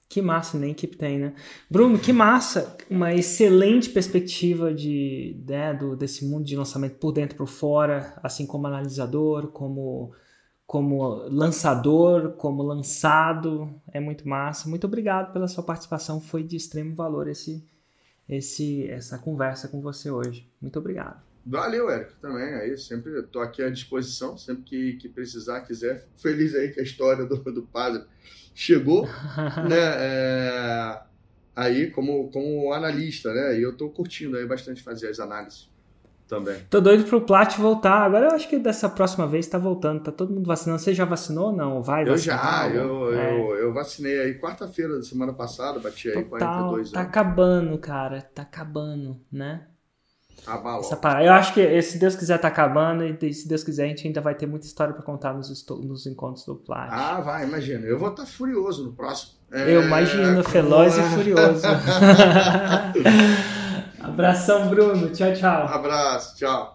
que massa, nem equipe tem, né? Bruno, que massa, uma excelente perspectiva de, né, do, desse mundo de lançamento por dentro e por fora, assim como analisador, como, como lançador, como lançado, é muito massa. Muito obrigado pela sua participação, foi de extremo valor esse, esse, essa conversa com você hoje. Muito obrigado. Valeu, Érico, também. Aí sempre estou aqui à disposição, sempre que, que precisar, quiser. Feliz aí que a história do, do padre chegou, né? É, aí como, como analista, né? E eu estou curtindo aí bastante fazer as análises também. Tô doido pro Plat voltar. Agora eu acho que dessa próxima vez tá voltando. Tá todo mundo vacinando. Você já vacinou ou não? Vai Eu já, eu, é. eu, eu, vacinei aí quarta-feira da semana passada, bati aí Total, 42 anos. Tá acabando, cara. Tá acabando, né? Abalou. Essa parada. Eu acho que se Deus quiser tá acabando e se Deus quiser a gente ainda vai ter muita história para contar nos, nos encontros do Plat. Ah, vai, imagina. Eu vou estar tá furioso no próximo. É... Eu imagino, feroz e furioso. Abração, Bruno. Tchau, tchau. abraço, tchau.